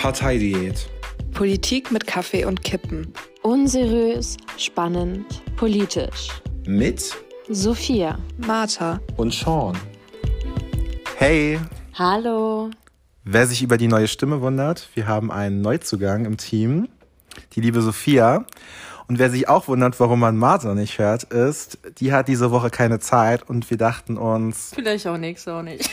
Parteidiät. Politik mit Kaffee und Kippen. Unseriös, spannend, politisch. Mit Sophia. Martha. und Sean. Hey, Hallo. wer sich über die neue Stimme wundert, wir haben einen Neuzugang im Team, die liebe Sophia. Und wer sich auch wundert, warum man Martha nicht hört, ist, die hat diese Woche keine Zeit und wir dachten uns, Vielleicht auch nächste auch nicht.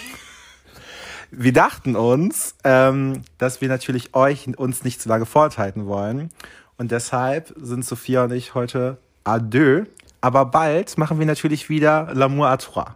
Wir dachten uns, ähm, dass wir natürlich euch uns nicht zu lange vorenthalten wollen. Und deshalb sind Sophia und ich heute deux. Aber bald machen wir natürlich wieder L'amour à trois.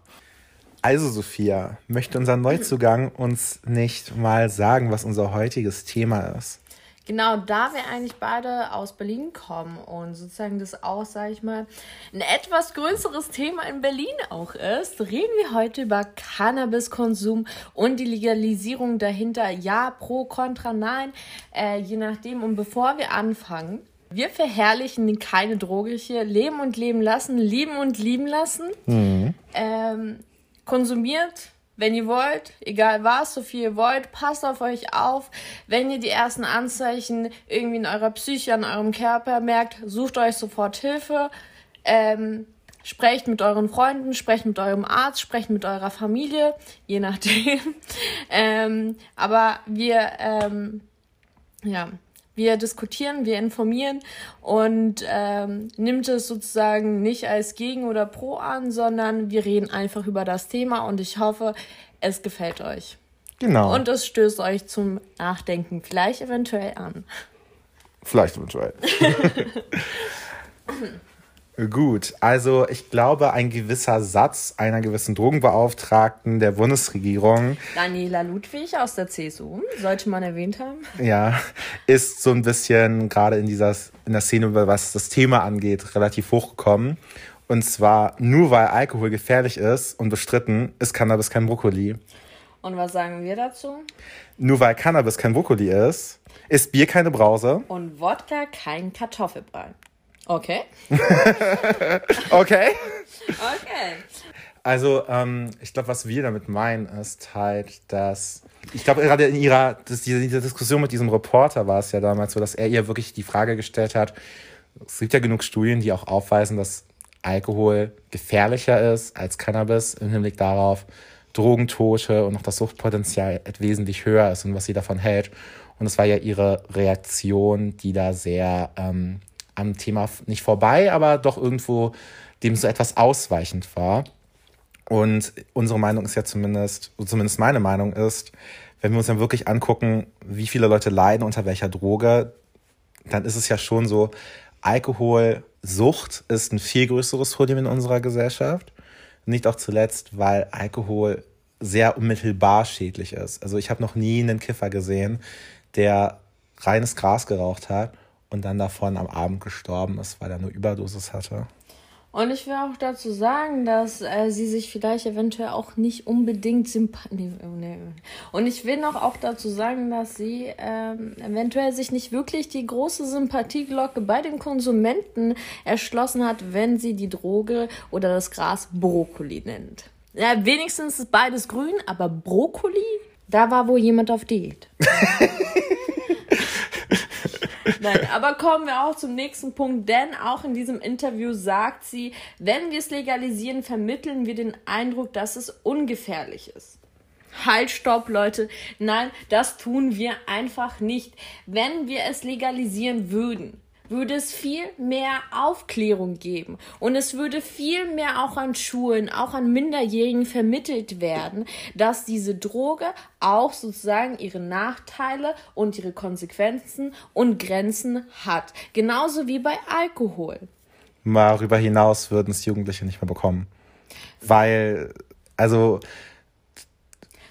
Also Sophia, möchte unser Neuzugang uns nicht mal sagen, was unser heutiges Thema ist? Genau, da wir eigentlich beide aus Berlin kommen und sozusagen das auch, sage ich mal, ein etwas größeres Thema in Berlin auch ist, reden wir heute über Cannabiskonsum und die Legalisierung dahinter. Ja, pro, contra, nein, äh, je nachdem. Und bevor wir anfangen, wir verherrlichen keine Droge hier. Leben und leben lassen, lieben und lieben lassen. Ähm, konsumiert, wenn ihr wollt, egal was, so viel ihr wollt, passt auf euch auf. Wenn ihr die ersten Anzeichen irgendwie in eurer Psyche, an eurem Körper merkt, sucht euch sofort Hilfe. Ähm, sprecht mit euren Freunden, sprecht mit eurem Arzt, sprecht mit eurer Familie, je nachdem. ähm, aber wir, ähm, ja, wir diskutieren, wir informieren und ähm, nimmt es sozusagen nicht als Gegen oder Pro an, sondern wir reden einfach über das Thema und ich hoffe, es gefällt euch. Genau. Und es stößt euch zum Nachdenken vielleicht eventuell an. Vielleicht eventuell. Gut, also ich glaube, ein gewisser Satz einer gewissen Drogenbeauftragten der Bundesregierung Daniela Ludwig aus der CSU, sollte man erwähnt haben. ja, ist so ein bisschen gerade in dieser in der Szene, was das Thema angeht, relativ hochgekommen. Und zwar nur weil Alkohol gefährlich ist und bestritten, ist Cannabis kein Brokkoli. Und was sagen wir dazu? Nur weil Cannabis kein Brokkoli ist, ist Bier keine Brause. Und Wodka kein Kartoffelbrei. Okay. Okay. Okay. Also, ähm, ich glaube, was wir damit meinen, ist halt, dass. Ich glaube, gerade in ihrer, das, diese, diese Diskussion mit diesem Reporter war es ja damals so, dass er ihr wirklich die Frage gestellt hat: Es gibt ja genug Studien, die auch aufweisen, dass Alkohol gefährlicher ist als Cannabis im Hinblick darauf, Drogentote und auch das Suchtpotenzial wesentlich höher ist und was sie davon hält. Und es war ja ihre Reaktion, die da sehr ähm, am Thema nicht vorbei, aber doch irgendwo dem so etwas ausweichend war. Und unsere Meinung ist ja zumindest, zumindest meine Meinung ist, wenn wir uns dann wirklich angucken, wie viele Leute leiden unter welcher Droge, dann ist es ja schon so, Alkoholsucht ist ein viel größeres Problem in unserer Gesellschaft. Nicht auch zuletzt, weil Alkohol sehr unmittelbar schädlich ist. Also ich habe noch nie einen Kiffer gesehen, der reines Gras geraucht hat und dann davon am Abend gestorben ist, weil er eine Überdosis hatte. Und ich will auch dazu sagen, dass äh, sie sich vielleicht eventuell auch nicht unbedingt sympath... Nee, nee. Und ich will noch auch dazu sagen, dass sie ähm, eventuell sich nicht wirklich die große Sympathieglocke bei den Konsumenten erschlossen hat, wenn sie die Droge oder das Gras Brokkoli nennt. Ja, wenigstens ist beides grün, aber Brokkoli, da war wohl jemand auf Diät. Nein, aber kommen wir auch zum nächsten Punkt, denn auch in diesem Interview sagt sie, wenn wir es legalisieren, vermitteln wir den Eindruck, dass es ungefährlich ist. Halt, stopp, Leute. Nein, das tun wir einfach nicht. Wenn wir es legalisieren würden, würde es viel mehr Aufklärung geben und es würde viel mehr auch an Schulen, auch an Minderjährigen vermittelt werden, dass diese Droge auch sozusagen ihre Nachteile und ihre Konsequenzen und Grenzen hat. Genauso wie bei Alkohol. Darüber hinaus würden es Jugendliche nicht mehr bekommen. Weil, also,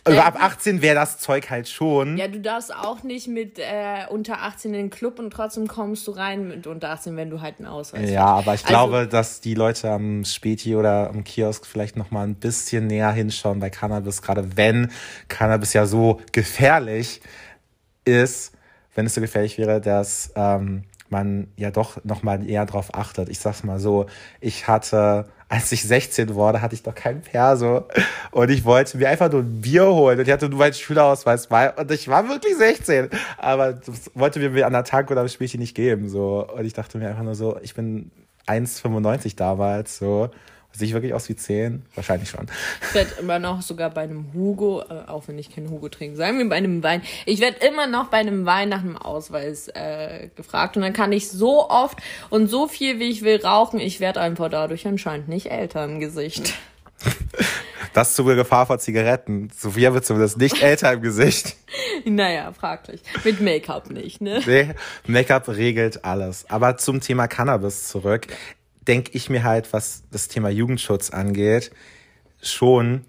über ab 18 wäre das Zeug halt schon. Ja, du darfst auch nicht mit äh, unter 18 in den Club und trotzdem kommst du rein mit unter 18, wenn du halt einen Ausweis Ja, aber ich Also- glaube, dass die Leute am Späti oder am Kiosk vielleicht noch mal ein bisschen näher hinschauen bei Cannabis, gerade wenn Cannabis ja so gefährlich ist, wenn es so gefährlich wäre, dass ähm, man ja doch nochmal eher drauf achtet. Ich sag's mal so, ich hatte, als ich 16 wurde, hatte ich doch keinen Perso und ich wollte mir einfach nur ein Bier holen und ich hatte nur meinen Schülerausweis bei und ich war wirklich 16, aber das wollte mir an der Tank oder am Spielchen nicht geben, so. Und ich dachte mir einfach nur so, ich bin 1,95 damals, so. Sehe ich wirklich aus wie 10? Wahrscheinlich schon. Ich werde immer noch sogar bei einem Hugo, äh, auch wenn ich keinen Hugo trinke, sagen wir bei einem Wein, ich werde immer noch bei einem Wein nach einem Ausweis äh, gefragt und dann kann ich so oft und so viel, wie ich will, rauchen. Ich werde einfach dadurch anscheinend nicht älter im Gesicht. Das zu Gefahr vor Zigaretten. Sophia wird zumindest nicht älter im Gesicht. Naja, fraglich. Mit Make-up nicht, ne? Nee, Make-up regelt alles. Aber zum Thema Cannabis zurück denke ich mir halt, was das Thema Jugendschutz angeht, schon,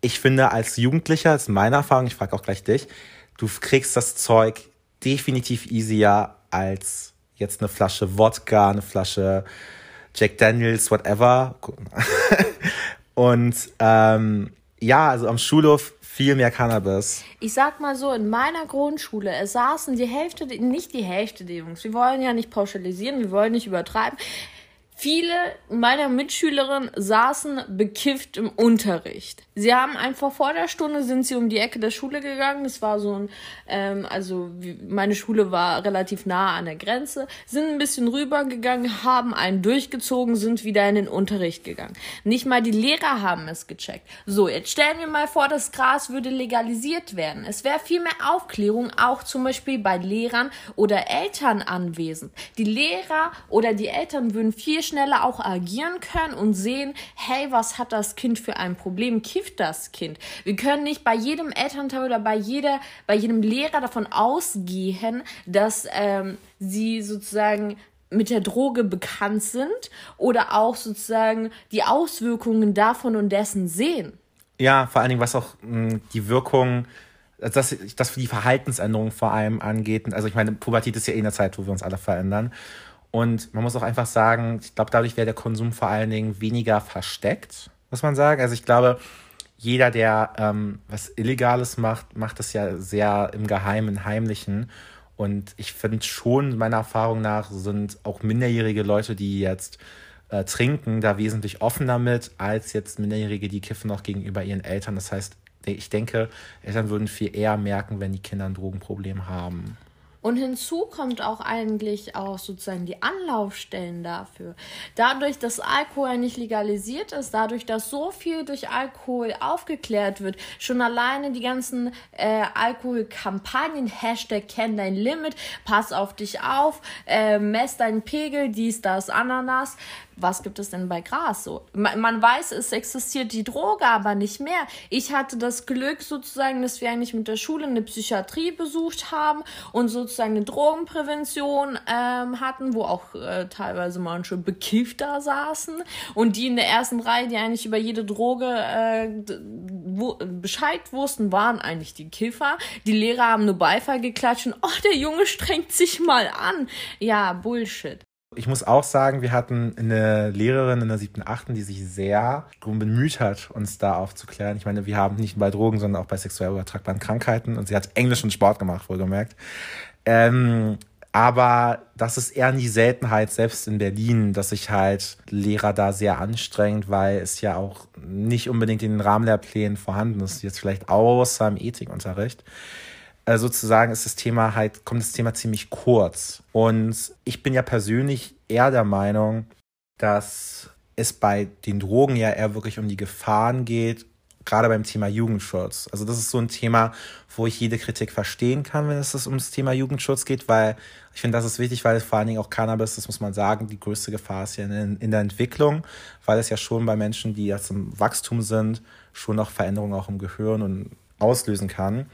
ich finde als Jugendlicher, das ist meine Erfahrung, ich frage auch gleich dich, du kriegst das Zeug definitiv easier als jetzt eine Flasche Wodka, eine Flasche Jack Daniels, whatever. Und ähm, ja, also am Schulhof viel mehr Cannabis. Ich sag mal so, in meiner Grundschule, es saßen die Hälfte, nicht die Hälfte der Jungs, wir wollen ja nicht pauschalisieren, wir wollen nicht übertreiben, Viele meiner Mitschülerinnen saßen bekifft im Unterricht. Sie haben einfach vor der Stunde sind sie um die Ecke der Schule gegangen. Es war so ein, ähm, also meine Schule war relativ nah an der Grenze, sind ein bisschen rübergegangen, haben einen durchgezogen, sind wieder in den Unterricht gegangen. Nicht mal die Lehrer haben es gecheckt. So, jetzt stellen wir mal vor, das Gras würde legalisiert werden. Es wäre viel mehr Aufklärung, auch zum Beispiel bei Lehrern oder Eltern anwesend. Die Lehrer oder die Eltern würden viel schneller auch agieren können und sehen, hey, was hat das Kind für ein Problem? Kifft das Kind? Wir können nicht bei jedem Elternteil oder bei jeder, bei jedem Lehrer davon ausgehen, dass ähm, sie sozusagen mit der Droge bekannt sind oder auch sozusagen die Auswirkungen davon und dessen sehen. Ja, vor allen Dingen, was auch mh, hm, die Wirkung, dass das die Verhaltensänderung vor allem angeht. Also ich meine, Pubertät ist ja eh eine Zeit, wo wir uns alle verändern. Und man muss auch einfach sagen, ich glaube, dadurch wäre der Konsum vor allen Dingen weniger versteckt, muss man sagen. Also ich glaube, jeder, der ähm, was Illegales macht, macht es ja sehr im Geheimen, Heimlichen. Und ich finde schon, meiner Erfahrung nach, sind auch minderjährige Leute, die jetzt äh, trinken, da wesentlich offener mit, als jetzt Minderjährige, die kiffen auch gegenüber ihren Eltern. Das heißt, ich denke, Eltern würden viel eher merken, wenn die Kinder ein Drogenproblem haben. Und hinzu kommt auch eigentlich auch sozusagen die Anlaufstellen dafür. Dadurch, dass Alkohol nicht legalisiert ist, dadurch, dass so viel durch Alkohol aufgeklärt wird, schon alleine die ganzen äh, Alkoholkampagnen, Hashtag kenn dein Limit, pass auf dich auf, äh, mess deinen Pegel, dies, das, Ananas, was gibt es denn bei Gras so? Man, man, weiß, es existiert die Droge, aber nicht mehr. Ich hatte das Glück sozusagen, dass wir eigentlich mit der Schule eine Psychiatrie besucht haben und sozusagen eine Drogenprävention ähm, hatten, wo auch äh, teilweise manche bekifft da saßen und die in der ersten Reihe, die eigentlich über jede Droge äh, wo, Bescheid wussten, waren eigentlich die Kiffer. Die Lehrer haben nur Beifall geklatscht und, oh, der Junge strengt sich mal an. Ja, Bullshit. Ich muss auch sagen, wir hatten eine Lehrerin in der siebten, achten, die sich sehr darum bemüht hat, uns da aufzuklären. Ich meine, wir haben nicht nur bei Drogen, sondern auch bei sexuell übertragbaren Krankheiten und sie hat Englisch und Sport gemacht, wohlgemerkt. Ähm, aber das ist eher die Seltenheit, selbst in Berlin, dass sich halt Lehrer da sehr anstrengt, weil es ja auch nicht unbedingt in den Rahmenlehrplänen vorhanden ist, jetzt vielleicht außer im Ethikunterricht. Äh, sozusagen ist das Thema halt, kommt das Thema ziemlich kurz. Und ich bin ja persönlich eher der Meinung, dass es bei den Drogen ja eher wirklich um die Gefahren geht, gerade beim Thema Jugendschutz. Also das ist so ein Thema, wo ich jede Kritik verstehen kann, wenn es ums Thema Jugendschutz geht, weil ich finde, das ist wichtig, weil vor allen Dingen auch Cannabis, das muss man sagen, die größte Gefahr ist ja in, in der Entwicklung, weil es ja schon bei Menschen, die jetzt im Wachstum sind, schon noch Veränderungen auch im Gehirn und auslösen kann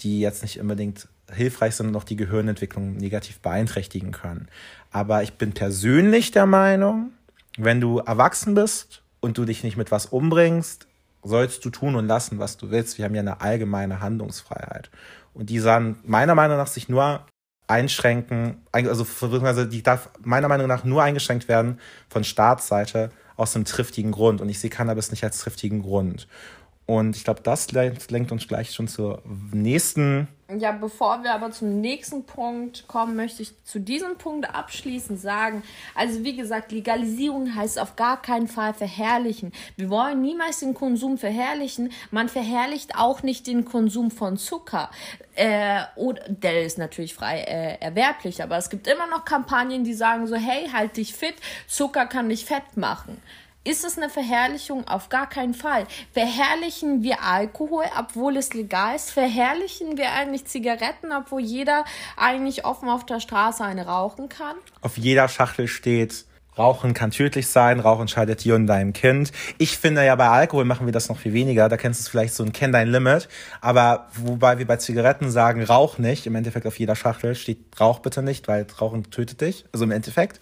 die jetzt nicht unbedingt hilfreich sind und auch die Gehirnentwicklung negativ beeinträchtigen können. Aber ich bin persönlich der Meinung, wenn du erwachsen bist und du dich nicht mit was umbringst, sollst du tun und lassen, was du willst. Wir haben ja eine allgemeine Handlungsfreiheit. Und die sahen meiner Meinung nach sich nur einschränken, also die darf meiner Meinung nach nur eingeschränkt werden von Staatsseite aus einem triftigen Grund. Und ich sehe Cannabis nicht als triftigen Grund. Und ich glaube, das lenkt, uns gleich schon zur nächsten Ja, bevor wir aber zum nächsten Punkt kommen, möchte ich zu diesem Punkt abschließend sagen, also wie gesagt, Legalisierung heißt auf gar keinen Fall verherrlichen. Wir wollen niemals den Konsum verherrlichen. Man verherrlicht auch nicht den Konsum von Zucker. Äh, oder, der ist natürlich frei äh, erwerblich, aber es gibt immer noch Kampagnen, die sagen so, hey, halt dich fit, Zucker kann dich fett machen. Ist es eine Verherrlichung? Auf gar keinen Fall. Verherrlichen wir Alkohol, obwohl es legal ist? Verherrlichen wir eigentlich Zigaretten, obwohl jeder eigentlich offen auf der Straße eine rauchen kann? Auf jeder Schachtel steht, Rauchen kann tödlich sein, Rauchen schadet dir und deinem Kind. Ich finde ja, bei Alkohol machen wir das noch viel weniger. Da kennst du vielleicht so ein Kenn dein Limit. Aber wobei wir bei Zigaretten sagen, rauch nicht. Im Endeffekt auf jeder Schachtel steht, rauch bitte nicht, weil Rauchen tötet dich. Also im Endeffekt.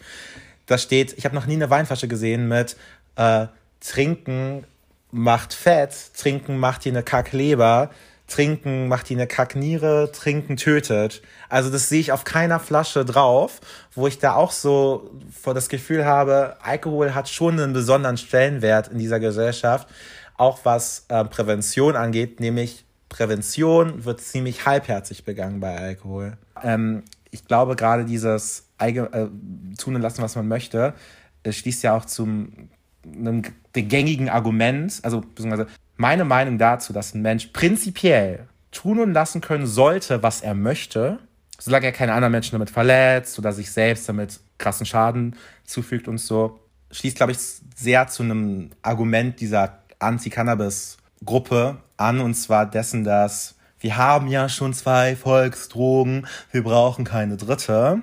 Da steht, ich habe noch nie eine Weinflasche gesehen mit äh, Trinken macht Fett, Trinken macht dir eine Kackleber, Trinken macht dir eine Kackniere, Trinken tötet. Also das sehe ich auf keiner Flasche drauf, wo ich da auch so vor das Gefühl habe, Alkohol hat schon einen besonderen Stellenwert in dieser Gesellschaft, auch was äh, Prävention angeht, nämlich Prävention wird ziemlich halbherzig begangen bei Alkohol. Ähm, ich glaube gerade dieses Eigen, äh, tun und lassen, was man möchte, es schließt ja auch zum einem gängigen Argument, also beziehungsweise meine Meinung dazu, dass ein Mensch prinzipiell tun und lassen können sollte, was er möchte, solange er keine anderen Menschen damit verletzt oder sich selbst damit krassen Schaden zufügt und so, schließt, glaube ich, sehr zu einem Argument dieser Anti-Cannabis-Gruppe an, und zwar dessen, dass wir haben ja schon zwei Volksdrogen, wir brauchen keine dritte.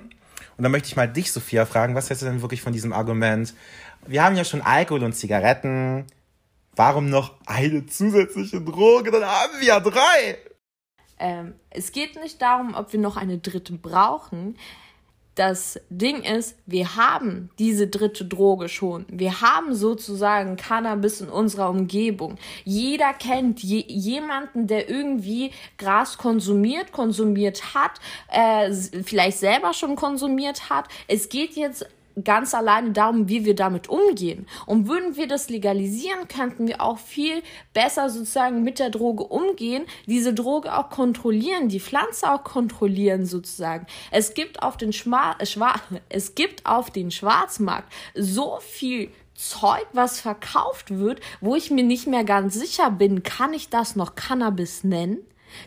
Und da möchte ich mal dich, Sophia, fragen, was hältst du denn wirklich von diesem Argument? Wir haben ja schon Alkohol und Zigaretten. Warum noch eine zusätzliche Droge? Dann haben wir ja drei. Ähm, es geht nicht darum, ob wir noch eine dritte brauchen. Das Ding ist, wir haben diese dritte Droge schon. Wir haben sozusagen Cannabis in unserer Umgebung. Jeder kennt je jemanden, der irgendwie Gras konsumiert, konsumiert hat, äh, vielleicht selber schon konsumiert hat. Es geht jetzt ganz alleine darum, wie wir damit umgehen. Und würden wir das legalisieren, könnten wir auch viel besser sozusagen mit der Droge umgehen, diese Droge auch kontrollieren, die Pflanze auch kontrollieren sozusagen. Es gibt auf den Schma Schwa es gibt auf den Schwarzmarkt so viel Zeug, was verkauft wird, wo ich mir nicht mehr ganz sicher bin, kann ich das noch Cannabis nennen?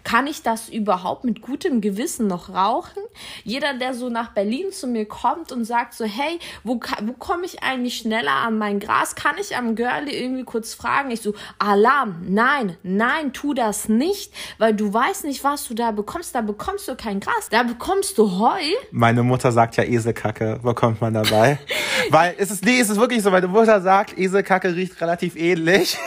Kann ich das überhaupt mit gutem Gewissen noch rauchen? Jeder, der so nach Berlin zu mir kommt und sagt so, hey, wo, wo komme ich eigentlich schneller an mein Gras? Kann ich am Girlie irgendwie kurz fragen? Ich so, Alarm, nein, nein, tu das nicht, weil du weißt nicht, was du da bekommst. Da bekommst du kein Gras, da bekommst du Heu. Meine Mutter sagt ja Eselkacke, bekommt man dabei. weil es ist, nee, es ist wirklich so, meine Mutter sagt, Eselkacke riecht relativ ähnlich.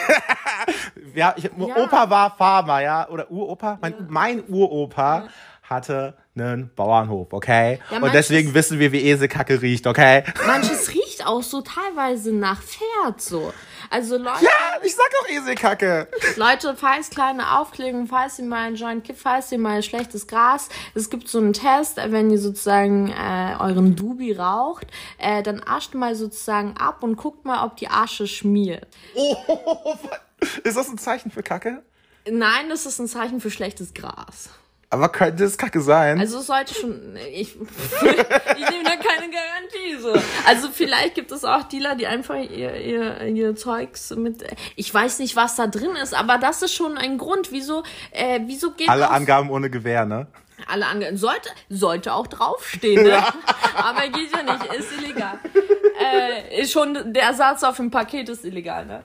ja, ich, ja. Opa war Farmer, ja, oder Uropa? Mein, ja. mein Uropa hatte einen Bauernhof, okay? Ja, und deswegen wissen wir, wie Eselkacke riecht, okay? Manches riecht auch so teilweise nach Pferd, so. Also Leute. Ja, ich sag auch Eselkacke. Leute, falls kleine Aufklärung, falls ihr mal einen Joint kippt, falls ihr mal schlechtes Gras, es gibt so einen Test, wenn ihr sozusagen äh, euren Dubi raucht, äh, dann ascht mal sozusagen ab und guckt mal, ob die Asche schmiert. Oh, ist das ein Zeichen für Kacke? Nein, das ist ein Zeichen für schlechtes Gras. Aber könnte es Kacke sein? Also es sollte schon. Ich, ich nehme da keine Garantie so. Also vielleicht gibt es auch Dealer, die einfach ihr, ihr, ihr Zeugs mit. Ich weiß nicht, was da drin ist, aber das ist schon ein Grund, wieso, äh, wieso geht Alle Angaben ohne Gewehr, ne? Alle Angaben. Sollte, sollte auch draufstehen, ne? Aber geht ja nicht, ist illegal. Äh, schon der Satz auf dem Paket ist illegal, ne?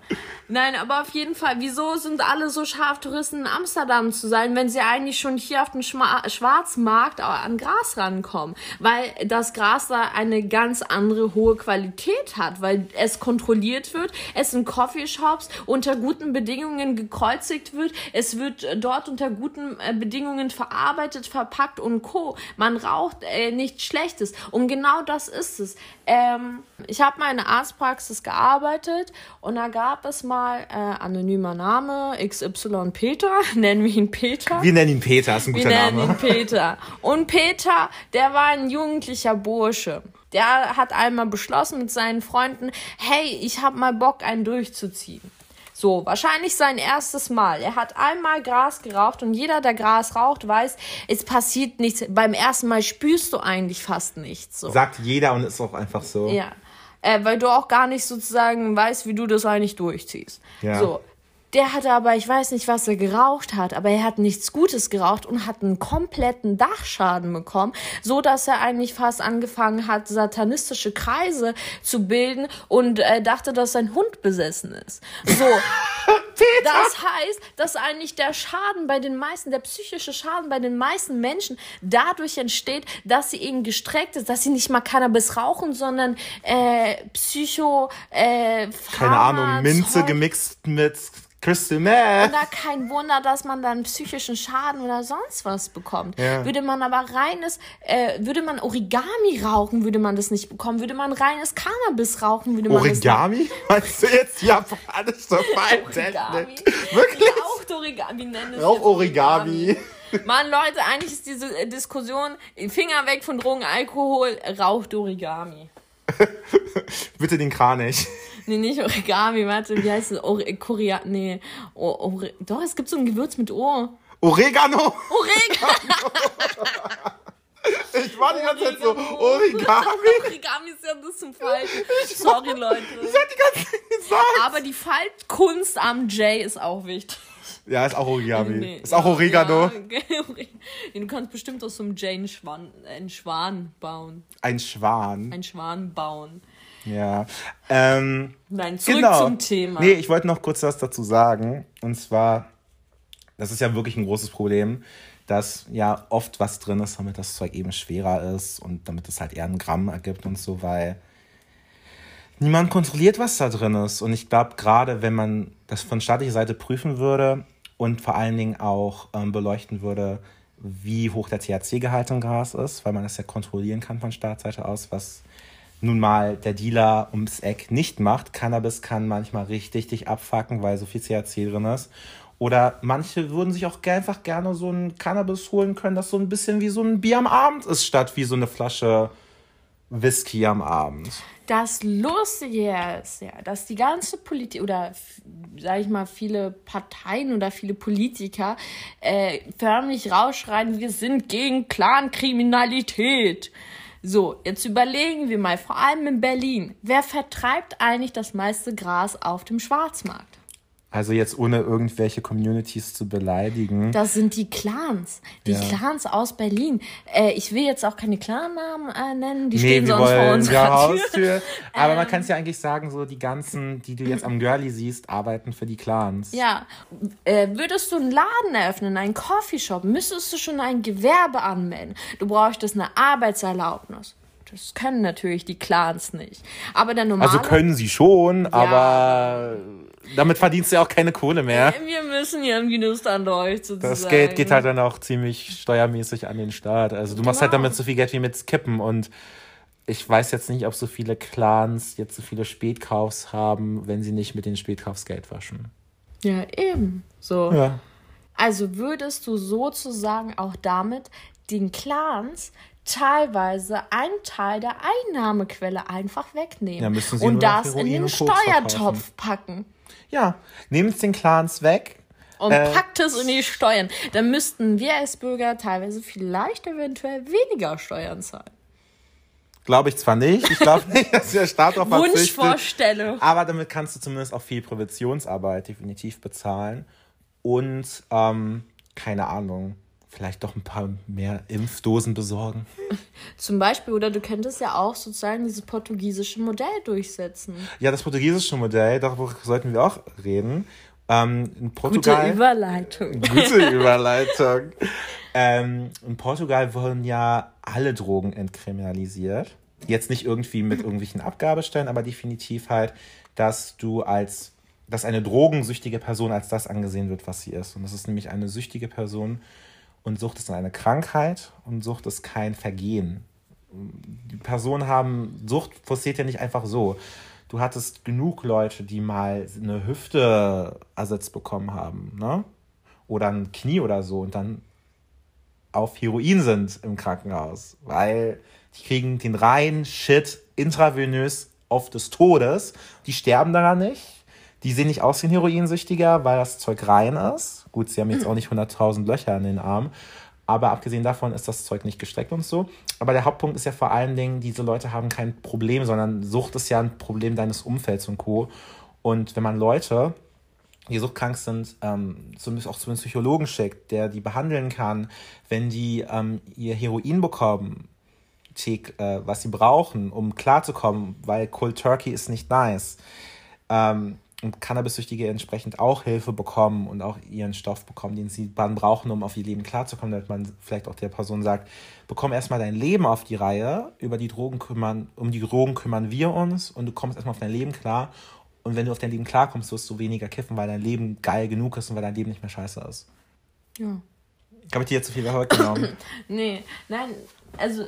Nein, aber auf jeden Fall, wieso sind alle so scharf, Touristen in Amsterdam zu sein, wenn sie eigentlich schon hier auf dem Schwarzmarkt an Gras rankommen? Weil das Gras da eine ganz andere hohe Qualität hat, weil es kontrolliert wird, es in Coffeeshops unter guten Bedingungen gekreuzigt wird, es wird dort unter guten äh, Bedingungen verarbeitet, verpackt und co. Man raucht äh, nichts Schlechtes. Und genau das ist es. Ähm, ich habe mal in der Arztpraxis gearbeitet und da gab es mal äh, anonymer Name XY Peter, nennen wir ihn Peter. Wir nennen ihn Peter, ist ein guter wir Name. Wir nennen ihn Peter. Und Peter, der war ein jugendlicher Bursche. Der hat einmal beschlossen mit seinen Freunden, hey, ich habe mal Bock, einen durchzuziehen. So wahrscheinlich sein erstes Mal. Er hat einmal Gras geraucht und jeder, der Gras raucht, weiß, es passiert nichts. Beim ersten Mal spürst du eigentlich fast nichts. So. Sagt jeder und ist auch einfach so. Ja. Äh, weil du auch gar nicht sozusagen weißt, wie du das eigentlich durchziehst. Ja. So. Der hatte aber, ich weiß nicht, was er geraucht hat, aber er hat nichts Gutes geraucht und hat einen kompletten Dachschaden bekommen, so dass er eigentlich fast angefangen hat, satanistische Kreise zu bilden und äh, dachte, dass sein Hund besessen ist. So. Das heißt, dass eigentlich der Schaden bei den meisten, der psychische Schaden bei den meisten Menschen dadurch entsteht, dass sie eben gestreckt ist, dass sie nicht mal Cannabis rauchen, sondern äh, Psycho, äh, Keine Ahnung, Minze Zeug. gemixt mit Crystal Meth. Na, kein Wunder, dass man dann psychischen Schaden oder sonst was bekommt. Ja. Würde man aber reines, äh, würde man Origami rauchen, würde man das nicht bekommen. Würde man reines Cannabis rauchen, würde man Origami? Meinst du jetzt japanische das nicht. Origami. Wirklich? Raucht Origami nennen es Auch jetzt Origami. Mann, Leute, eigentlich ist diese äh, Diskussion Finger weg von Drogen, Alkohol, raucht Origami. Bitte den Kranich. Nee, nicht Origami, warte, wie heißt es? Ori Korea, nee. O Ori Doch, es gibt so ein Gewürz mit O. Oregano. Origami. Ich war die ganze Zeit so, Origami. Origami ist ja ein bisschen falsch. Sorry, Leute. Ich hab die ganze Zeit gesagt. Aber die Faltkunst am J ist auch wichtig. Ja, ist auch Origami. Nee. Ist auch Oregano. Ja, okay. Du kannst bestimmt aus so einem J einen Schwan, einen Schwan bauen. Ein Schwan. Einen Schwan bauen. Ja. Ähm, Nein, zurück genau. zum Thema. Nee, ich wollte noch kurz was dazu sagen. Und zwar, das ist ja wirklich ein großes Problem, dass ja oft was drin ist, damit das Zeug eben schwerer ist und damit es halt eher ein Gramm ergibt und so, weil niemand kontrolliert, was da drin ist. Und ich glaube, gerade wenn man das von staatlicher Seite prüfen würde und vor allen Dingen auch ähm, beleuchten würde, wie hoch der THC-Gehalt im Gras ist, weil man das ja kontrollieren kann von Staatsseite aus, was nun mal der Dealer ums Eck nicht macht. Cannabis kann manchmal richtig dich abfacken, weil so viel THC drin ist. Oder manche würden sich auch einfach gerne so ein Cannabis holen können, das so ein bisschen wie so ein Bier am Abend ist, statt wie so eine Flasche Whisky am Abend. Das Lustige ist ja, dass die ganze Politik oder f- sag ich mal viele Parteien oder viele Politiker äh, förmlich rausschreien, wir sind gegen Clankriminalität. So, jetzt überlegen wir mal, vor allem in Berlin, wer vertreibt eigentlich das meiste Gras auf dem Schwarzmarkt? Also jetzt ohne irgendwelche Communities zu beleidigen. Das sind die Clans. Die Ja. Clans aus Berlin. Äh, ich will jetzt auch keine Clannamen äh, nennen, die Nee, stehen sonst vor unserer ja Tür. Haustür. Aber Ähm. man kann es ja eigentlich sagen, so die ganzen, die du jetzt am Girlie siehst, arbeiten für die Clans. Ja, äh, würdest du einen Laden eröffnen, einen Coffeeshop, müsstest du schon ein Gewerbe anmelden. Du bräuchtest eine Arbeitserlaubnis. Das können natürlich die Clans nicht. Aber der normale... Also können sie schon, aber damit verdienst du ja auch keine Kohle mehr. wir müssen irgendwie das dann durch, sozusagen. Das Geld geht halt dann auch ziemlich steuermäßig an den Staat. Also du machst halt Genau. damit so viel Geld wie mit Kippen und ich weiß jetzt nicht, ob so viele Clans jetzt so viele Spätkaufs haben, wenn sie nicht mit den Spätkaufs Geld waschen. Ja, eben. So. Ja. Also würdest du sozusagen auch damit den Clans teilweise einen Teil der Einnahmequelle einfach wegnehmen Ja, und das in den Steuertopf packen Ja, nehmt den Clans weg. und Äh, packt es in die Steuern. Dann müssten wir als Bürger teilweise vielleicht eventuell weniger Steuern zahlen. Glaube ich zwar nicht. Ich glaube nicht, dass der Staat verzichtet. Wunschvorstellung. Aber damit kannst du zumindest auch viel Präventionsarbeit definitiv bezahlen. Und, ähm, keine Ahnung, vielleicht doch ein paar mehr Impfdosen besorgen. Zum Beispiel, oder du könntest ja auch sozusagen dieses portugiesische Modell durchsetzen. Ja, das portugiesische Modell, darüber sollten wir auch reden. Ähm, in Gute Portugal. Überleitung. Gute Überleitung. ähm, in Portugal wurden ja alle Drogen entkriminalisiert. Jetzt nicht irgendwie mit irgendwelchen Abgabestellen, aber definitiv halt, dass du als, dass eine drogensüchtige Person als das angesehen wird, was sie ist. Und das ist nämlich eine süchtige Person und Sucht ist eine Krankheit und Sucht ist kein Vergehen. Die Personen haben, Sucht passiert ja nicht einfach so. Du hattest genug Leute, die mal eine Hüfte ersetzt bekommen haben, ne? Oder ein Knie oder so und dann auf Heroin sind im Krankenhaus, weil die kriegen den reinen Shit intravenös oft des Todes. Die sterben daran nicht. Die sehen nicht aus wie ein Heroinsüchtiger, weil das Zeug rein ist. Gut, sie haben jetzt auch nicht 100.000 Löcher in den Armen. Aber abgesehen davon ist das Zeug nicht gestreckt und so. Aber der Hauptpunkt ist ja vor allen Dingen, diese Leute haben kein Problem, sondern Sucht ist ja ein Problem deines Umfelds und Co. Und wenn man Leute, die suchtkrank sind, ähm, zumindest auch zu einem Psychologen schickt, der die behandeln kann, wenn die ähm, ihr Heroin bekommen, äh, was sie brauchen, um klarzukommen, weil Cold Turkey ist nicht nice. Ähm, und Cannabis-Süchtige entsprechend auch Hilfe bekommen und auch ihren Stoff bekommen, den sie dann brauchen, um auf ihr Leben klarzukommen, damit man vielleicht auch der Person sagt, bekomm erstmal dein Leben auf die Reihe, über die Drogen kümmern, um die Drogen kümmern wir uns und du kommst erstmal auf dein Leben klar. Und wenn du auf dein Leben klarkommst, wirst du weniger kiffen, weil dein Leben geil genug ist und weil dein Leben nicht mehr scheiße ist. Ja. Habe ich dir jetzt zu viel genommen? nee, nein, also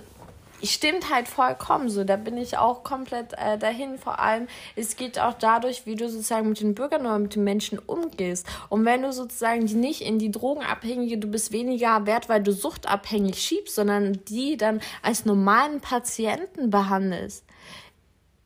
stimmt halt vollkommen so. Da bin ich auch komplett äh, dahin. Vor allem, es geht auch dadurch, wie du sozusagen mit den Bürgern oder mit den Menschen umgehst. Und wenn du sozusagen die nicht in die Drogenabhängige, du bist weniger wert, weil du suchtabhängig schiebst, sondern die dann als normalen Patienten behandelst,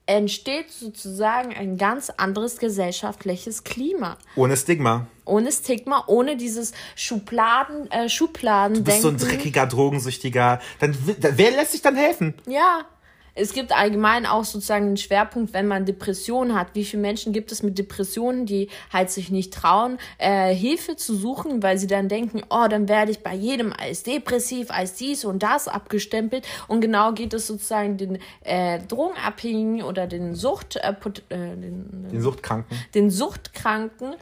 entsteht sozusagen ein ganz anderes gesellschaftliches Klima. Ohne Stigma. Ohne Stigma, ohne dieses Schubladen, äh, Schubladen. Du bist so ein dreckiger Drogensüchtiger. Dann, wer lässt sich dann helfen? Ja. Es gibt allgemein auch sozusagen einen Schwerpunkt, wenn man Depressionen hat. Wie viele Menschen gibt es mit Depressionen, die halt sich nicht trauen, äh, Hilfe zu suchen, weil sie dann denken, oh, dann werde ich bei jedem als depressiv, als dies und das abgestempelt. Und genau geht es sozusagen den äh, Drogenabhängigen oder den Sucht, äh, äh den, den Suchtkranken, den Suchtkranken,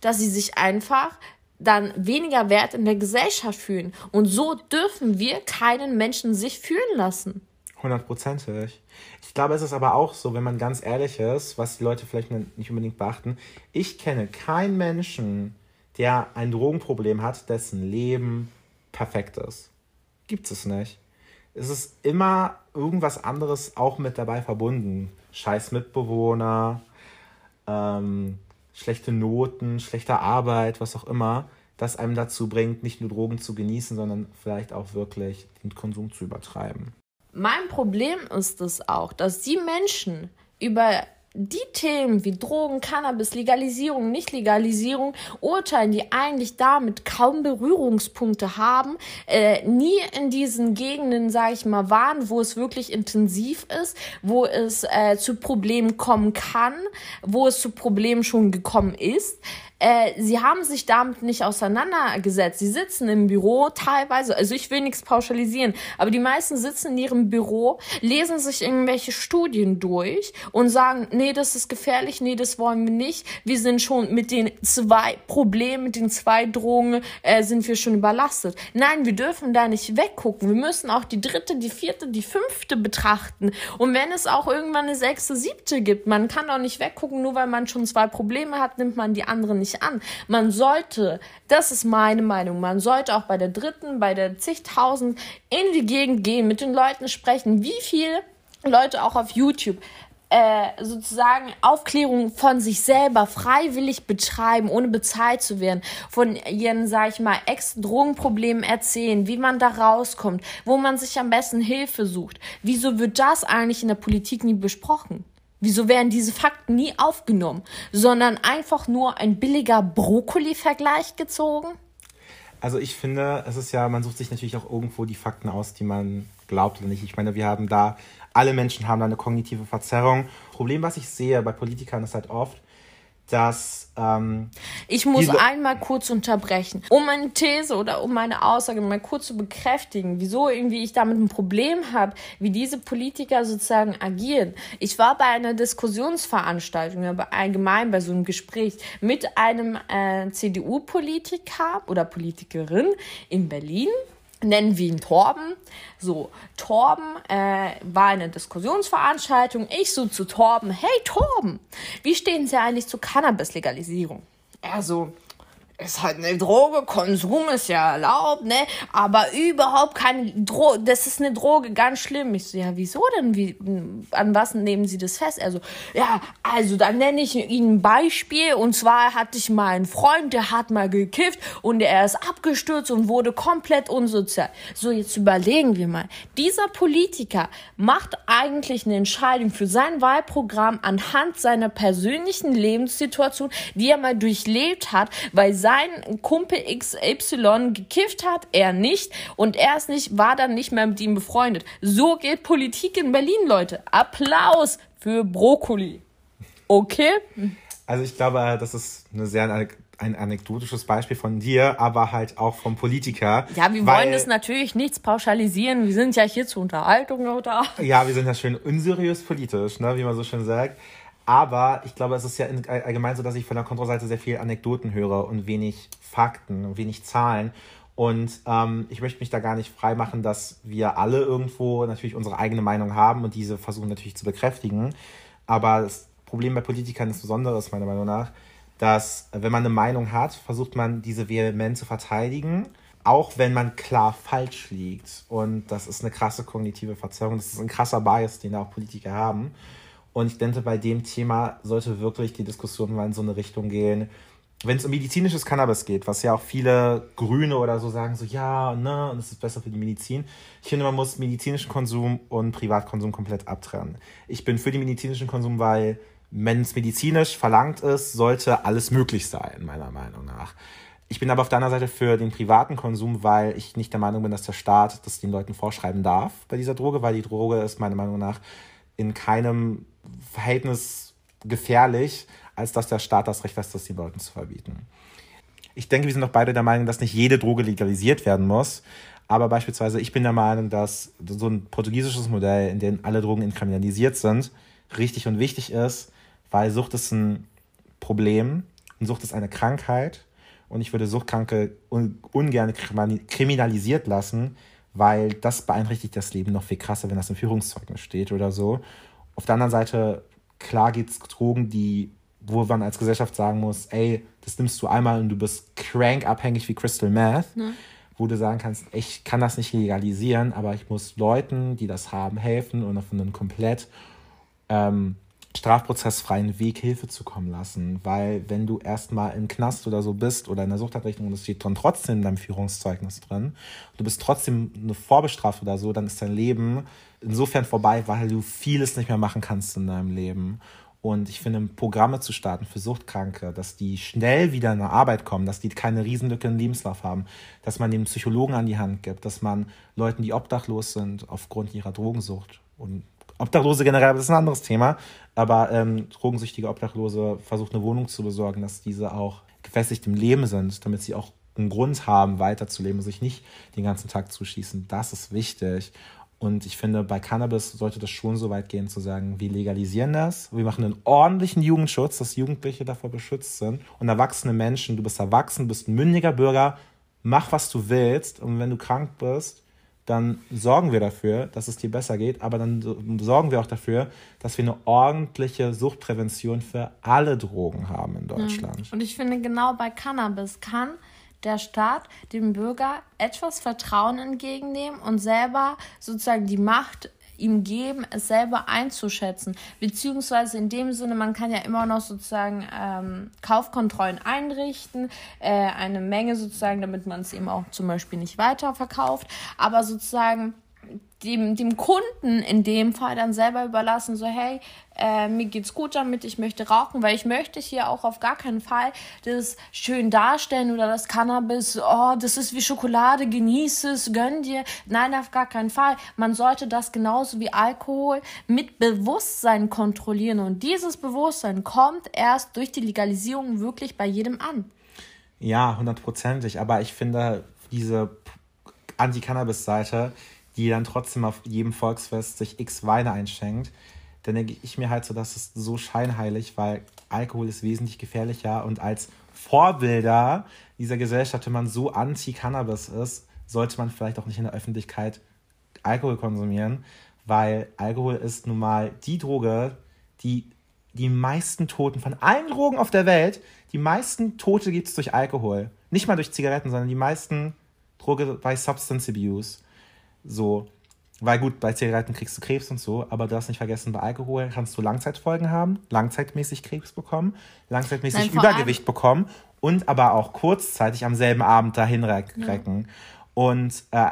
dass sie sich einfach dann weniger Wert in der Gesellschaft fühlen. Und so dürfen wir keinen Menschen sich fühlen lassen. Hundertprozentig. Ich glaube, es ist aber auch so, wenn man ganz ehrlich ist, was die Leute vielleicht nicht unbedingt beachten. Ich kenne keinen Menschen, der ein Drogenproblem hat, dessen Leben perfekt ist. Gibt es nicht. Es ist immer irgendwas anderes auch mit dabei verbunden. Scheiß Mitbewohner, ähm, schlechte Noten, schlechte Arbeit, was auch immer, das einem dazu bringt, nicht nur Drogen zu genießen, sondern vielleicht auch wirklich den Konsum zu übertreiben. Mein Problem ist es auch, dass die Menschen über die Themen wie Drogen, Cannabis, Legalisierung, Nicht-Legalisierung urteilen, die eigentlich damit kaum Berührungspunkte haben, äh, nie in diesen Gegenden, sage ich mal, waren, wo es wirklich intensiv ist, wo es äh, zu Problemen kommen kann, wo es zu Problemen schon gekommen ist äh, sie haben sich damit nicht auseinandergesetzt. Sie sitzen im Büro teilweise, also ich will nichts pauschalisieren, aber die meisten sitzen in ihrem Büro, lesen sich irgendwelche Studien durch und sagen, nee, das ist gefährlich, nee, das wollen wir nicht. Wir sind schon mit den zwei Problemen, mit den zwei Drogen, äh, sind wir schon überlastet. Nein, wir dürfen da nicht weggucken. Wir müssen auch die dritte, die vierte, die fünfte betrachten. Und wenn es auch irgendwann eine sechste, siebte gibt, man kann auch nicht weggucken, nur weil man schon zwei Probleme hat, nimmt man die anderen nicht nicht an. Man sollte, das ist meine Meinung, man sollte auch bei der dritten, bei der zigtausend in die Gegend gehen, mit den Leuten sprechen, wie viele Leute auch auf YouTube äh, sozusagen Aufklärung von sich selber freiwillig betreiben, ohne bezahlt zu werden, von ihren, sag ich mal, Ex-Drogenproblemen erzählen, wie man da rauskommt, wo man sich am besten Hilfe sucht. Wieso wird das eigentlich in der Politik nie besprochen? Wieso werden diese Fakten nie aufgenommen, sondern einfach nur ein billiger Brokkoli-Vergleich gezogen? Also ich finde, es ist ja, man sucht sich natürlich auch irgendwo die Fakten aus, die man glaubt oder nicht. Ich meine, wir haben da, alle Menschen haben da eine kognitive Verzerrung. Problem, was ich sehe bei Politikern, ist halt oft, dass. Ähm, ich muss einmal kurz unterbrechen, um meine These oder um meine Aussage mal kurz zu bekräftigen, wieso irgendwie ich damit ein Problem habe, wie diese Politiker sozusagen agieren. Ich war bei einer Diskussionsveranstaltung, aber allgemein bei so einem Gespräch mit einem äh, CDU-Politiker oder Politikerin in Berlin nennen wir ihn Torben. So, Torben äh, war eine Diskussionsveranstaltung. Ich so zu Torben, hey Torben, wie stehen Sie eigentlich zur Cannabis-Legalisierung? Er so, ist halt eine Droge, Konsum ist ja erlaubt, ne? Aber überhaupt keine Droge, das ist eine Droge, ganz schlimm. Ich so, ja, wieso denn? Wie, an was nehmen Sie das fest? Also, ja, also dann nenne ich Ihnen ein Beispiel. Und zwar hatte ich mal einen Freund, der hat mal gekifft und er ist abgestürzt und wurde komplett unsozial. So, jetzt überlegen wir mal. Dieser Politiker macht eigentlich eine Entscheidung für sein Wahlprogramm anhand seiner persönlichen Lebenssituation, die er mal durchlebt hat, weil sein Kumpel XY gekifft hat, er nicht und er ist nicht, war dann nicht mehr mit ihm befreundet. So geht Politik in Berlin, Leute. Applaus für Brokkoli. Okay? Also ich glaube, das ist eine sehr ein anekdotisches Beispiel von dir, aber halt auch vom Politiker. Ja, wir wollen das natürlich nichts pauschalisieren. Wir sind ja hier zur Unterhaltung oder? Ja, wir sind ja schön unseriös politisch, ne, wie man so schön sagt. Aber ich glaube, es ist ja allgemein so, dass ich von der Kontrollseite sehr viel Anekdoten höre und wenig Fakten, wenig Zahlen. Und ähm, ich möchte mich da gar nicht freimachen, dass wir alle irgendwo natürlich unsere eigene Meinung haben und diese versuchen natürlich zu bekräftigen. Aber das Problem bei Politikern ist besonderes, meiner Meinung nach, dass wenn man eine Meinung hat, versucht man diese vehement zu verteidigen, auch wenn man klar falsch liegt. Und das ist eine krasse kognitive Verzerrung, das ist ein krasser Bias, den auch Politiker haben. Und ich denke, bei dem Thema sollte wirklich die Diskussion mal in so eine Richtung gehen. Wenn es um medizinisches Cannabis geht, was ja auch viele Grüne oder so sagen, so ja, ne, und es ist besser für die Medizin. Ich finde, man muss medizinischen Konsum und Privatkonsum komplett abtrennen. Ich bin für den medizinischen Konsum, weil wenn es medizinisch verlangt ist, sollte alles möglich sein, meiner Meinung nach. Ich bin aber auf der anderen Seite für den privaten Konsum, weil ich nicht der Meinung bin, dass der Staat das den Leuten vorschreiben darf bei dieser Droge, weil die Droge ist meiner Meinung nach in keinem Verhältnis gefährlich, als dass der Staat das Recht hat, das den Leuten zu verbieten. Ich denke, wir sind doch beide der Meinung, dass nicht jede Droge legalisiert werden muss. Aber beispielsweise, ich bin der Meinung, dass so ein portugiesisches Modell, in dem alle Drogen entkriminalisiert sind, richtig und wichtig ist, weil Sucht ist ein Problem und Sucht ist eine Krankheit. Und ich würde Suchtkranke un ungern kriminalisiert lassen, weil das beeinträchtigt das Leben noch viel krasser, wenn das im Führungszeugnis steht oder so. Auf der anderen Seite, klar gibt es Drogen, die, wo man als Gesellschaft sagen muss, ey, das nimmst du einmal und du bist crank abhängig wie Crystal Meth, ja. wo du sagen kannst, ich kann das nicht legalisieren, aber ich muss Leuten, die das haben, helfen und auf einen komplett ähm, strafprozessfreien Weg Hilfe zukommen lassen. Weil wenn du erstmal im Knast oder so bist oder in der Suchtabrechnung und es steht dann trotzdem in deinem Führungszeugnis drin, du bist trotzdem eine Vorbestraft oder so, dann ist dein Leben insofern vorbei, weil du vieles nicht mehr machen kannst in deinem Leben. Und ich finde, Programme zu starten für Suchtkranke, dass die schnell wieder in eine Arbeit kommen, dass die keine Riesenlücke im Lebenslauf haben, dass man den Psychologen an die Hand gibt, dass man Leuten, die obdachlos sind, aufgrund ihrer Drogensucht und Obdachlose generell, das ist ein anderes Thema, aber ähm, drogensüchtige Obdachlose versucht eine Wohnung zu besorgen, dass diese auch gefestigt im Leben sind, damit sie auch einen Grund haben, weiterzuleben und sich nicht den ganzen Tag zuschießen. Das ist wichtig. Und ich finde, bei Cannabis sollte das schon so weit gehen, zu sagen, wir legalisieren das, wir machen einen ordentlichen Jugendschutz, dass Jugendliche davor beschützt sind und erwachsene Menschen, du bist erwachsen, bist ein mündiger Bürger, mach, was du willst und wenn du krank bist, dann sorgen wir dafür, dass es dir besser geht, aber dann sorgen wir auch dafür, dass wir eine ordentliche Suchtprävention für alle Drogen haben in Deutschland. Und ich finde, genau bei Cannabis kann der Staat dem Bürger etwas Vertrauen entgegennehmen und selber sozusagen die Macht ihm geben, es selber einzuschätzen. Beziehungsweise in dem Sinne, man kann ja immer noch sozusagen ähm, Kaufkontrollen einrichten, äh, eine Menge sozusagen, damit man es eben auch zum Beispiel nicht weiterverkauft. Aber sozusagen dem, dem Kunden in dem Fall dann selber überlassen, so hey, äh, mir geht's gut damit, ich möchte rauchen, weil ich möchte hier auch auf gar keinen Fall das schön darstellen oder das Cannabis, oh, das ist wie Schokolade, genieß es, gönn dir. Nein, auf gar keinen Fall. Man sollte das genauso wie Alkohol mit Bewusstsein kontrollieren und dieses Bewusstsein kommt erst durch die Legalisierung wirklich bei jedem an. Ja, hundertprozentig, aber ich finde diese Anti-Cannabis-Seite, die dann trotzdem auf jedem Volksfest sich x Weine einschenkt, dann denke ich mir halt so, das ist so scheinheilig, weil Alkohol ist wesentlich gefährlicher und als Vorbilder dieser Gesellschaft, wenn man so anti-Cannabis ist, sollte man vielleicht auch nicht in der Öffentlichkeit Alkohol konsumieren, weil Alkohol ist nun mal die Droge, die die meisten Toten von allen Drogen auf der Welt, die meisten Tote gibt es durch Alkohol. Nicht mal durch Zigaretten, sondern die meisten Droge bei Substance Abuse. So. Weil gut, bei Zigaretten kriegst du Krebs und so, aber du hast nicht vergessen, bei Alkohol kannst du Langzeitfolgen haben, langzeitmäßig Krebs bekommen, langzeitmäßig Nein, Übergewicht bekommen und aber auch kurzzeitig am selben Abend dahin recken. Und äh,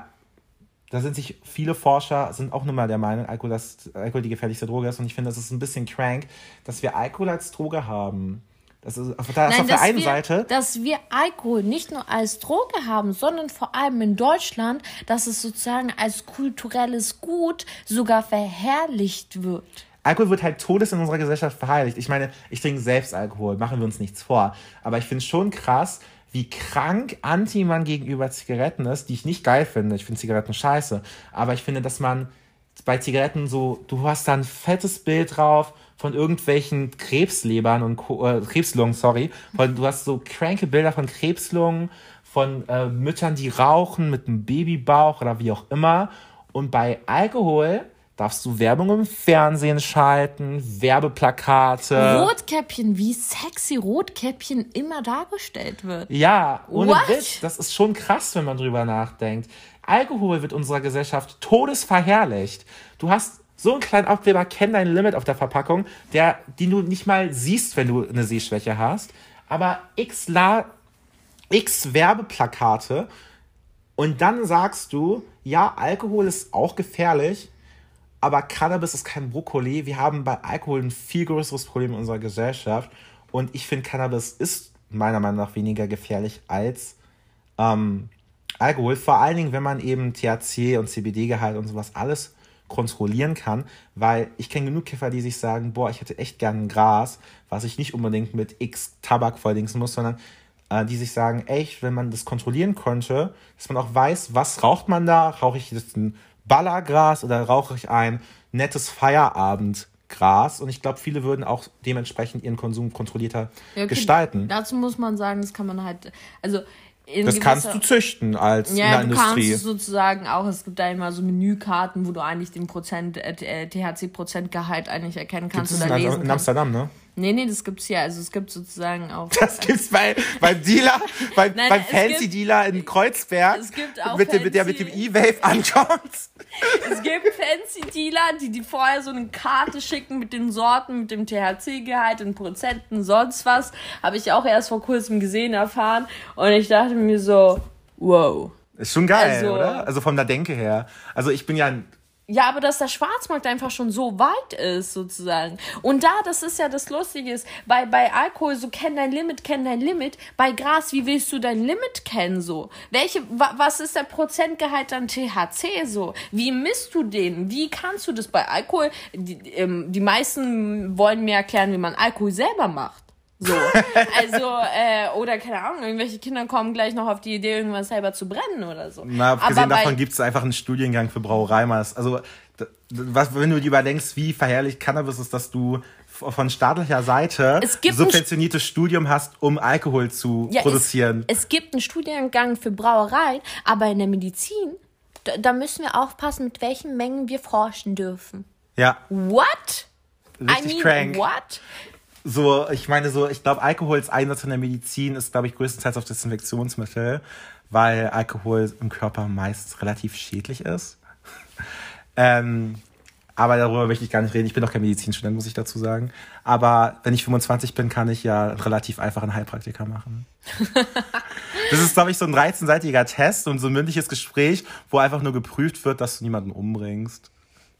da sind sich viele Forscher sind auch nun mal der Meinung, Alkohol, dass Alkohol die gefährlichste Droge ist. Und ich finde, das ist ein bisschen crank, dass wir Alkohol als Droge haben. Das ist auf, das ist auf der dass einen wir, Seite. Dass wir Alkohol nicht nur als Droge haben, sondern vor allem in Deutschland, dass es sozusagen als kulturelles Gut sogar verherrlicht wird. Alkohol wird halt todes in unserer Gesellschaft verheiligt. Ich meine, ich trinke selbst Alkohol, machen wir uns nichts vor. Aber ich finde es schon krass, wie krank anti man gegenüber Zigaretten ist, die ich nicht geil finde. Ich finde Zigaretten scheiße. Aber ich finde, dass man bei Zigaretten so, du hast da ein fettes Bild drauf von irgendwelchen Krebslebern und Co- äh, Krebslungen, sorry. Von, du hast so cranke Bilder von Krebslungen, von äh, Müttern, die rauchen mit einem Babybauch oder wie auch immer. Und bei Alkohol darfst du Werbung im Fernsehen schalten, Werbeplakate. Rotkäppchen, wie sexy Rotkäppchen immer dargestellt wird. Ja, ohne What? Witz. Das ist schon krass, wenn man drüber nachdenkt. Alkohol wird unserer Gesellschaft todesverherrlicht. Du hast so einen kleinen Abkleber, kenn dein Limit auf der Verpackung, der, den du nicht mal siehst, wenn du eine Sehschwäche hast. Aber x, La x Werbeplakate und dann sagst du, ja, Alkohol ist auch gefährlich, aber Cannabis ist kein Brokkoli. Wir haben bei Alkohol ein viel größeres Problem in unserer Gesellschaft. Und ich finde, Cannabis ist meiner Meinung nach weniger gefährlich als ähm, Alkohol. Vor allen Dingen, wenn man eben THC und CBD-Gehalt und sowas alles kontrollieren kann. Weil ich kenne genug Kiffer, die sich sagen, boah, ich hätte echt gern ein Gras, was ich nicht unbedingt mit X Tabak volldingsen muss, sondern äh, die sich sagen, echt, wenn man das kontrollieren könnte, dass man auch weiß, was raucht man da? Rauche ich jetzt ein Ballergras oder rauche ich ein nettes Feierabendgras? Und ich glaube, viele würden auch dementsprechend ihren Konsum kontrollierter Ja, okay, gestalten. Dazu muss man sagen, das kann man halt, also Das kannst du züchten als in Ja, der du Industrie. kannst sozusagen auch, es gibt da immer so Menükarten, wo du eigentlich den Prozent, äh, THC-Prozentgehalt eigentlich erkennen kannst ist oder in, lesen in. Amsterdam, ne? Nee, nee, das gibt's hier. Also es gibt sozusagen auch. Das gibt's bei, beim Dealer, beim, Nein, beim Fancy Dealer in Kreuzberg, es gibt auch mit dem, mit der mit dem fancy- E-Wave ankommt. Es gibt fancy Dealer, die die vorher so eine Karte schicken mit den Sorten, mit dem THC-Gehalt, in Prozenten, sonst was. Habe ich auch erst vor kurzem gesehen, erfahren. Und ich dachte mir so, wow. Ist schon geil, Also- oder? Also von der Denke her. Also ich bin ja ein Ja, aber dass der Schwarzmarkt einfach schon so weit ist, sozusagen. Und da, das ist ja das Lustige ist, bei, bei Alkohol, so kenn dein Limit, kenn dein Limit. Bei Gras, wie willst du dein Limit kennen, so? Welche, wa, was ist der Prozentgehalt an THC, so? Wie misst du den? Wie kannst du das bei Alkohol? Die, ähm, die meisten wollen mir erklären, wie man Alkohol selber macht. So, also, äh, oder keine Ahnung, irgendwelche Kinder kommen gleich noch auf die Idee, irgendwas selber zu brennen oder so. Na, abgesehen Aber davon gibt es einfach einen Studiengang für Brauereimers. Also, was, wenn du dir überdenkst, wie verherrlicht Cannabis ist, dass du von staatlicher Seite subventioniertes Studium hast, um Alkohol zu Ja, produzieren. Es, es gibt einen Studiengang für Brauerei, aber in der Medizin, da, da müssen wir aufpassen, mit welchen Mengen wir forschen dürfen. ja, What? richtig I mean, crank. what? So, ich meine so, ich glaube, Alkohols Einsatz in der Medizin ist, glaube ich, größtenteils auf Desinfektionsmittel, weil Alkohol im Körper meist relativ schädlich ist. ähm, aber darüber möchte ich gar nicht reden. Ich bin doch kein Medizinstudent, muss ich dazu sagen. Aber wenn ich 25 bin, kann ich ja relativ einfach einen Heilpraktiker machen. das ist, glaube ich, so ein 13-seitiger Test und so ein mündliches Gespräch, wo einfach nur geprüft wird, dass du niemanden umbringst.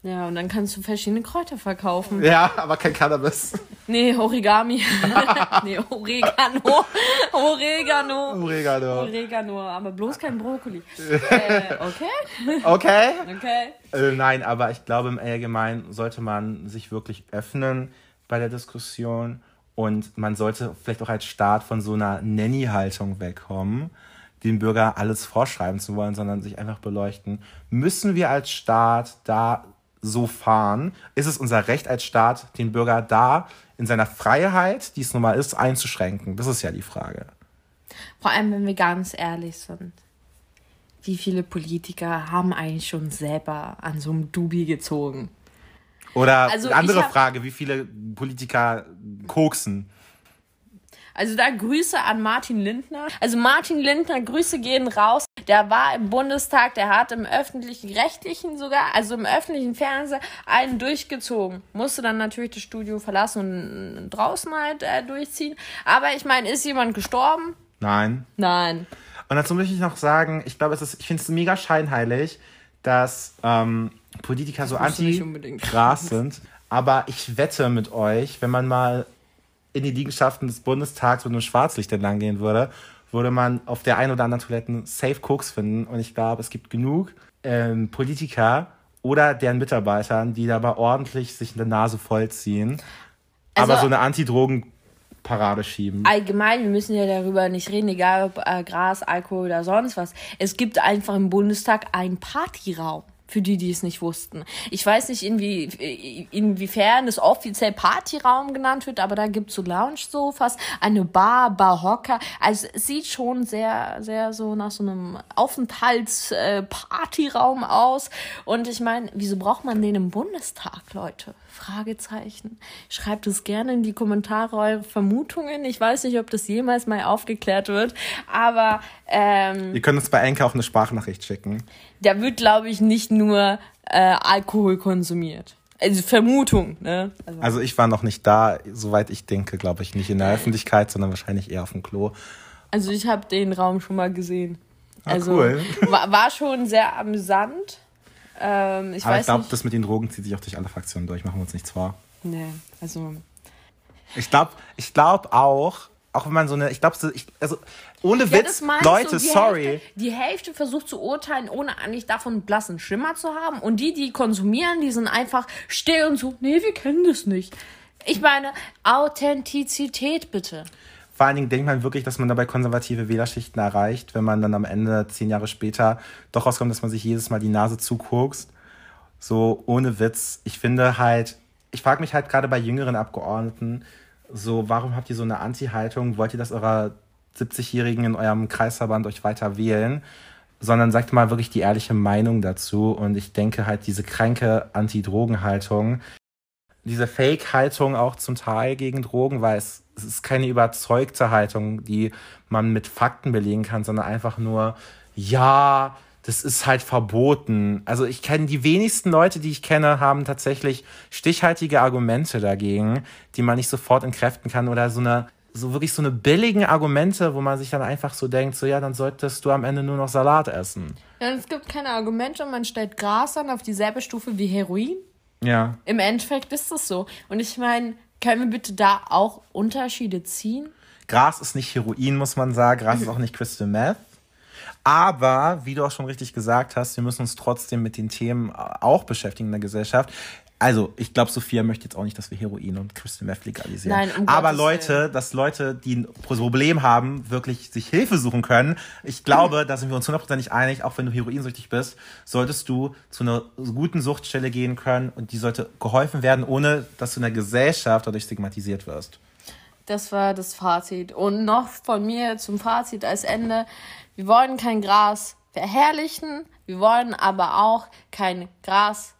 Ja, und dann kannst du verschiedene Kräuter verkaufen. Ja, aber kein Cannabis. Nee, Origami. nee, Oregano. Oregano. Oregano. Oregano, aber bloß kein Brokkoli. äh, okay, Okay. okay. Äh, nein, aber ich glaube, im Allgemeinen sollte man sich wirklich öffnen bei der Diskussion und man sollte vielleicht auch als Staat von so einer Nanny-Haltung wegkommen, dem Bürger alles vorschreiben zu wollen, sondern sich einfach beleuchten. Müssen wir als Staat da so fahren? Ist es unser Recht als Staat, den Bürger da in seiner Freiheit, die es nun mal ist, einzuschränken? Das ist ja die Frage. Vor allem, wenn wir ganz ehrlich sind. Wie viele Politiker haben eigentlich schon selber an so einem Dubi gezogen? Oder Also andere hab- Frage, wie viele Politiker koksen? Also da Grüße an Martin Lindner. Also Martin Lindner, Grüße gehen raus. Der war im Bundestag, der hat im öffentlichen, rechtlichen sogar, also im öffentlichen Fernsehen einen durchgezogen. Musste dann natürlich das Studio verlassen und draußen halt äh, durchziehen. Aber ich meine, ist jemand gestorben? Nein. Nein. Und dazu möchte ich noch sagen, ich glaube, es ist, ich finde es mega scheinheilig, dass ähm, Politiker so nicht unbedingt. anti-Gras sind. Aber ich wette mit euch, wenn man mal in die Liegenschaften des Bundestags mit einem Schwarzlicht entlang gehen würde, würde man auf der einen oder anderen Toiletten Safe Cooks finden. Und ich glaube, es gibt genug ähm, Politiker oder deren Mitarbeitern, die dabei ordentlich sich eine Nase vollziehen, Also- aber so eine Anti-Drogen-Parade schieben. Allgemein, wir müssen ja darüber nicht reden, egal ob äh, Gras, Alkohol oder sonst was. Es gibt einfach im Bundestag einen Partyraum. Für die, die es nicht wussten. Ich weiß nicht, inwie, inwiefern es offiziell Partyraum genannt wird, aber da gibt's so Lounge-Sofas, eine Bar, Barhocker. Also es sieht schon sehr, sehr so nach so einem Aufenthalts-Partyraum aus. Und ich meine, wieso braucht man den im Bundestag, Leute? Fragezeichen. Schreibt es gerne in die Kommentare eure Vermutungen. Ich weiß nicht, ob das jemals mal aufgeklärt wird, aber ähm, Ihr könnt uns bei Enke auch eine Sprachnachricht schicken. Da wird, glaube ich, nicht nur äh, Alkohol konsumiert. Also Vermutung, ne? Also, Also ich war noch nicht da, soweit ich denke, glaube ich, nicht in der Öffentlichkeit, sondern wahrscheinlich eher auf dem Klo. also ich habe den Raum schon mal gesehen. Ah, Also cool. war, war schon sehr amüsant. Ähm, ich Aber ich glaube, das mit den Drogen zieht sich auch durch alle Fraktionen durch, machen wir uns nichts vor. Nee, also Ich glaube ich glaub auch, auch wenn man so eine, ich glaube, also ohne Ja, Witz, Leute, du, die sorry. Hälfte, die Hälfte versucht zu urteilen, ohne eigentlich davon einen blassen Schimmer zu haben. Und die, die konsumieren, die sind einfach still und so, nee, wir kennen das nicht. Ich meine, Authentizität bitte. Vor allen Dingen denkt man wirklich, dass man dabei konservative Wählerschichten erreicht, wenn man dann am Ende, zehn Jahre später, doch rauskommt, dass man sich jedes Mal die Nase zuguckst. So ohne Witz. Ich finde halt, ich frage mich halt gerade bei jüngeren Abgeordneten, so, warum habt ihr so eine Anti-Haltung? Wollt ihr, dass eurer 70-Jährigen in eurem Kreisverband euch weiter wählen? Sondern sagt mal wirklich die ehrliche Meinung dazu. Und ich denke halt, diese kranke Anti-Drogen-Haltung, diese Fake-Haltung auch zum Teil gegen Drogen, weil es, es ist keine überzeugte Haltung, die man mit Fakten belegen kann, sondern einfach nur, ja, das ist halt verboten. Also ich kenne die wenigsten Leute, die ich kenne, haben tatsächlich stichhaltige Argumente dagegen, die man nicht sofort entkräften kann oder so eine so wirklich so eine billigen Argumente, wo man sich dann einfach so denkt, so ja, dann solltest du am Ende nur noch Salat essen. Ja, es gibt keine Argumente und man stellt Gras an auf dieselbe Stufe wie Heroin. Ja. Im Endeffekt ist das so. Und ich meine, können wir bitte da auch Unterschiede ziehen? Gras ist nicht Heroin, muss man sagen. Gras ist auch nicht Crystal Meth. Aber, wie du auch schon richtig gesagt hast, wir müssen uns trotzdem mit den Themen auch beschäftigen in der Gesellschaft. Also, ich glaube, Sophia möchte jetzt auch nicht, dass wir Heroin und Crystal Meth legalisieren. Nein, um Aber Leute, dass Leute, die ein Problem haben, wirklich sich Hilfe suchen können. Ich glaube, da sind wir uns hundertprozentig einig, auch wenn du heroinsüchtig bist, solltest du zu einer guten Suchtstelle gehen können und die sollte geholfen werden, ohne dass du in der Gesellschaft dadurch stigmatisiert wirst. Das war das Fazit. Und noch von mir zum Fazit als Ende. Wir wollen kein Gras verherrlichen, wir wollen aber auch kein Gras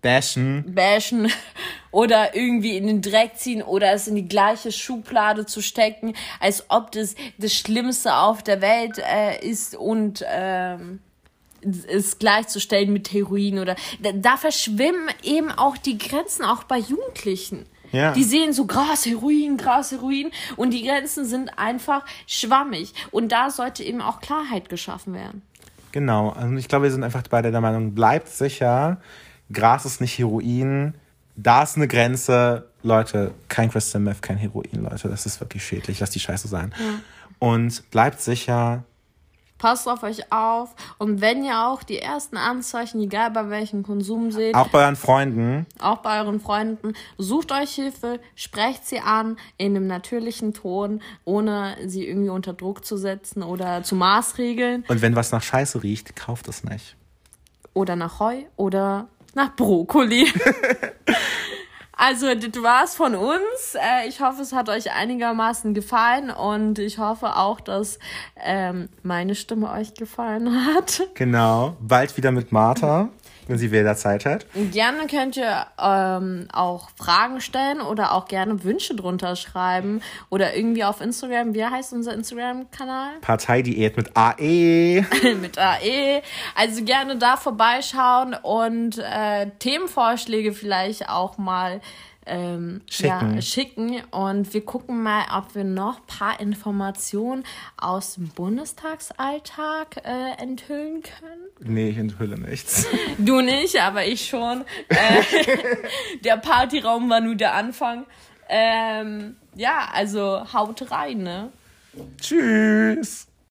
Bashen. bashen oder irgendwie in den Dreck ziehen oder es in die gleiche Schublade zu stecken, als ob das das Schlimmste auf der Welt äh, ist und ähm, es gleichzustellen mit Heroin oder da, da verschwimmen eben auch die Grenzen auch bei Jugendlichen. Ja. Die sehen so Gras, Heroin, Gras, Heroin. Und die Grenzen sind einfach schwammig. Und da sollte eben auch Klarheit geschaffen werden. Genau, also ich glaube, wir sind einfach beide der Meinung, bleibt sicher, Gras ist nicht Heroin, da ist eine Grenze, Leute, kein Crystal Meth, kein Heroin, Leute, das ist wirklich schädlich, lass die Scheiße sein. Und bleibt sicher, Passt auf euch auf und wenn ihr auch die ersten Anzeichen, egal bei welchem Konsum seht, auch bei euren Freunden, auch bei euren Freunden, sucht euch Hilfe, sprecht sie an in einem natürlichen Ton, ohne sie irgendwie unter Druck zu setzen oder zu maßregeln und wenn was nach Scheiße riecht, kauft es nicht. oder nach Heu oder nach Brokkoli. Also, das war's von uns. Äh, Ich hoffe, es hat euch einigermaßen gefallen und ich hoffe auch, dass ähm, meine Stimme euch gefallen hat. Genau, bald wieder mit Martha. Wenn sie wieder Zeit hat. Gerne könnt ihr ähm, auch Fragen stellen oder auch gerne Wünsche drunter schreiben oder irgendwie auf Instagram. Wie heißt unser Instagram-Kanal? Parteidiät mit AE. Mit AE. Also gerne da vorbeischauen und äh, Themenvorschläge vielleicht auch mal ähm, Schicken. Ja, schicken. Und wir gucken mal, ob wir noch ein paar Informationen aus dem Bundestagsalltag äh, enthüllen können. Nee, ich enthülle nichts. Du nicht, aber ich schon. Äh, der Partyraum war nur der Anfang. Ähm, ja, also haut rein, ne? Tschüss.